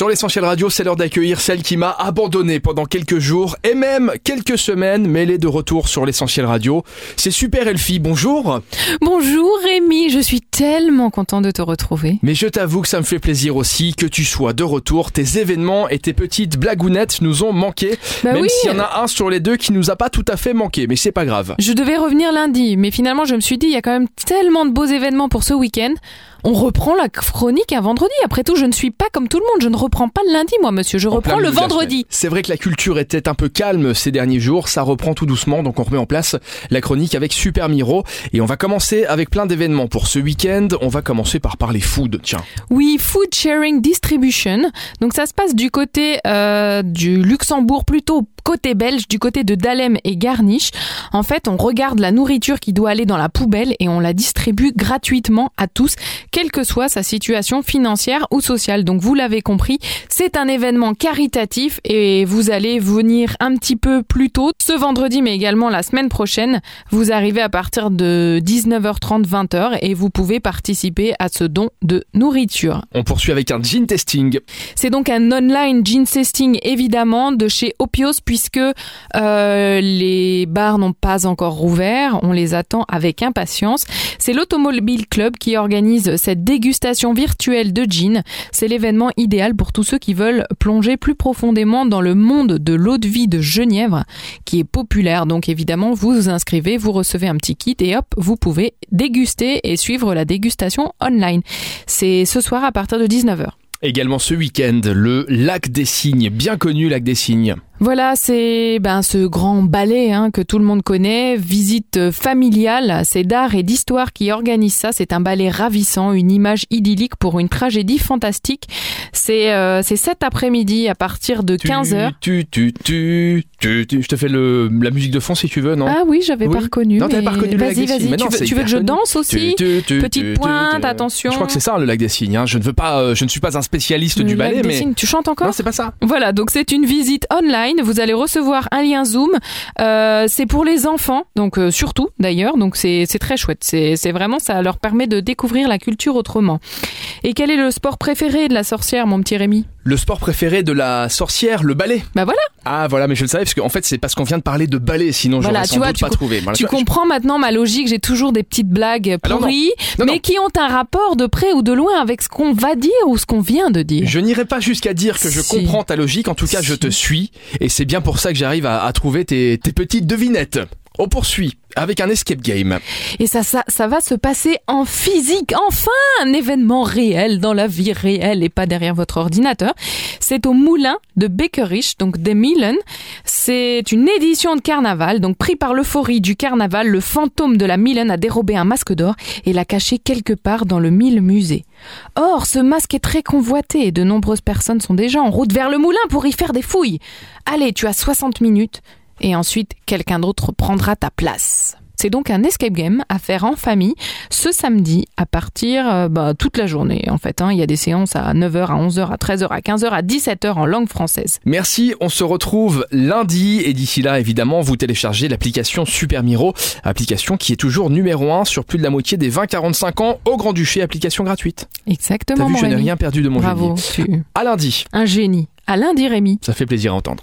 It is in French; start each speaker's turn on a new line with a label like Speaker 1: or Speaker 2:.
Speaker 1: Sur l'essentiel radio, c'est l'heure d'accueillir celle qui m'a abandonné pendant quelques jours et même quelques semaines, mais elle est de retour sur l'essentiel radio. C'est Super Elfie, bonjour.
Speaker 2: Bonjour Rémi, je suis tellement content de te retrouver.
Speaker 1: Mais je t'avoue que ça me fait plaisir aussi que tu sois de retour. Tes événements et tes petites blagounettes nous ont manqué.
Speaker 2: Bah
Speaker 1: même
Speaker 2: oui.
Speaker 1: s'il y en a un sur les deux qui nous a pas tout à fait manqué, mais c'est pas grave.
Speaker 2: Je devais revenir lundi, mais finalement je me suis dit, il y a quand même tellement de beaux événements pour ce week-end. On reprend la chronique un vendredi. Après tout, je ne suis pas comme tout le monde. Je ne reprends pas le lundi, moi, monsieur. Je
Speaker 1: En
Speaker 2: reprends le vendredi.
Speaker 1: C'est vrai que la culture était un peu calme ces derniers jours, ça reprend tout doucement, donc on remet en place la chronique avec Super Miro et on va commencer avec plein d'événements pour ce week-end. On va commencer par parler food, tiens.
Speaker 2: Oui, Food Sharing Distribution. Donc ça se passe du côté euh, du Luxembourg, plutôt côté belge, du côté de Dahlem et Garniche. En fait, on regarde la nourriture qui doit aller dans la poubelle et on la distribue gratuitement à tous, quelle que soit sa situation financière ou sociale. Donc vous l'avez compris, c'est un événement caritatif et vous allez venir un petit peu plus tôt ce vendredi, mais également la semaine prochaine. Vous arrivez à partir de 19h30, 20h et vous pouvez participer à ce don de nourriture.
Speaker 1: On poursuit avec un gin testing.
Speaker 2: C'est donc un online gin testing évidemment de chez Opios puisque euh, les bars n'ont pas encore rouvert. On les attend avec impatience. C'est l'Automobile Club qui organise cette dégustation virtuelle de gin. C'est l'événement idéal pour tous ceux qui veulent plonger plus profondément dans le monde de l'eau de vie de Genièvre qui est populaire. Donc évidemment, vous vous inscrivez, vous recevez un petit kit et hop, vous pouvez déguster et suivre la dégustation online. C'est ce soir à partir de 19h.
Speaker 1: Également ce week-end, le lac des cygnes, bien connu lac des cygnes.
Speaker 2: Voilà, c'est ben, ce grand ballet hein, que tout le monde connaît, visite familiale, c'est d'art et d'histoire qui organise ça, c'est un ballet ravissant, une image idyllique pour une tragédie fantastique. C'est euh, cet après-midi à partir de 15h.
Speaker 1: Tu, tu, tu, tu, tu. Je te fais le, la musique de fond si tu veux, non?
Speaker 2: Ah oui, j'avais
Speaker 1: Oui.
Speaker 2: pas reconnu.
Speaker 1: Non, t'avais pas reconnu le lac
Speaker 2: Vas-y,
Speaker 1: des cygnes.
Speaker 2: tu veux, tu veux que je danse aussi? Petite pointe, attention.
Speaker 1: Je crois que c'est ça le lac des cygnes. hein. Je ne veux pas, euh, je ne suis pas un spécialiste
Speaker 2: Le
Speaker 1: du
Speaker 2: lac
Speaker 1: ballet,
Speaker 2: des
Speaker 1: mais
Speaker 2: Tu chantes encore?
Speaker 1: Non, c'est pas ça.
Speaker 2: Voilà, donc c'est une visite online. Vous allez recevoir un lien Zoom. Euh, c'est pour les enfants, donc euh, surtout d'ailleurs. Donc c'est très chouette. C'est vraiment ça leur permet de découvrir la culture autrement. Et quel est le sport préféré de la sorcière, mon petit Rémi?
Speaker 1: Le sport préféré de la sorcière, le ballet.
Speaker 2: Bah voilà,
Speaker 1: Ah voilà, mais je le savais parce qu'en fait c'est parce qu'on vient de parler de ballet, sinon
Speaker 2: Voilà,
Speaker 1: j'aurais
Speaker 2: tu
Speaker 1: sans
Speaker 2: vois,
Speaker 1: doute
Speaker 2: tu
Speaker 1: pas trouvé. Voilà,
Speaker 2: tu
Speaker 1: vois,
Speaker 2: comprends maintenant ma logique. J'ai toujours des petites blagues
Speaker 1: Ah non, non.
Speaker 2: pourries,
Speaker 1: Non,
Speaker 2: mais qui ont un rapport de près ou de loin avec ce qu'on va dire ou ce qu'on vient de dire.
Speaker 1: Je n'irai pas jusqu'à dire que je
Speaker 2: Si.
Speaker 1: comprends ta logique, en tout cas je te suis, et c'est bien pour ça que j'arrive à, à trouver tes, tes petites devinettes. On poursuit avec un escape game.
Speaker 2: Et ça, ça, va se passer en physique. Enfin, un événement réel dans la vie réelle et pas derrière votre ordinateur. C'est au moulin de Beckerich, donc des Milan. C'est une édition de carnaval, donc pris par l'euphorie du carnaval, le fantôme de la Milan a dérobé un masque d'or et l'a caché quelque part dans le Mille musée. Or, ce masque est très convoité et de nombreuses personnes sont déjà en route vers le moulin pour y faire des fouilles. Allez, tu as 60 minutes et ensuite quelqu'un d'autre prendra ta place. C'est donc un escape game à faire en famille ce samedi à partir euh, bah, toute la journée en fait. hein. Il y a des séances à 9h, à 11h, à 13h, à 15h, à 17h en langue française.
Speaker 1: Merci, on se retrouve lundi, et d'ici là évidemment vous téléchargez l'application Super Miro, application qui est toujours numéro 1 sur plus de la moitié des 20-45 ans au Grand-Duché, application gratuite. T'as
Speaker 2: Exactement
Speaker 1: vu,
Speaker 2: mon
Speaker 1: je n'ai rien perdu de mon
Speaker 2: Bravo,
Speaker 1: génie.
Speaker 2: tu...
Speaker 1: À lundi,
Speaker 2: un génie. À lundi Rémi.
Speaker 1: ça fait plaisir à entendre.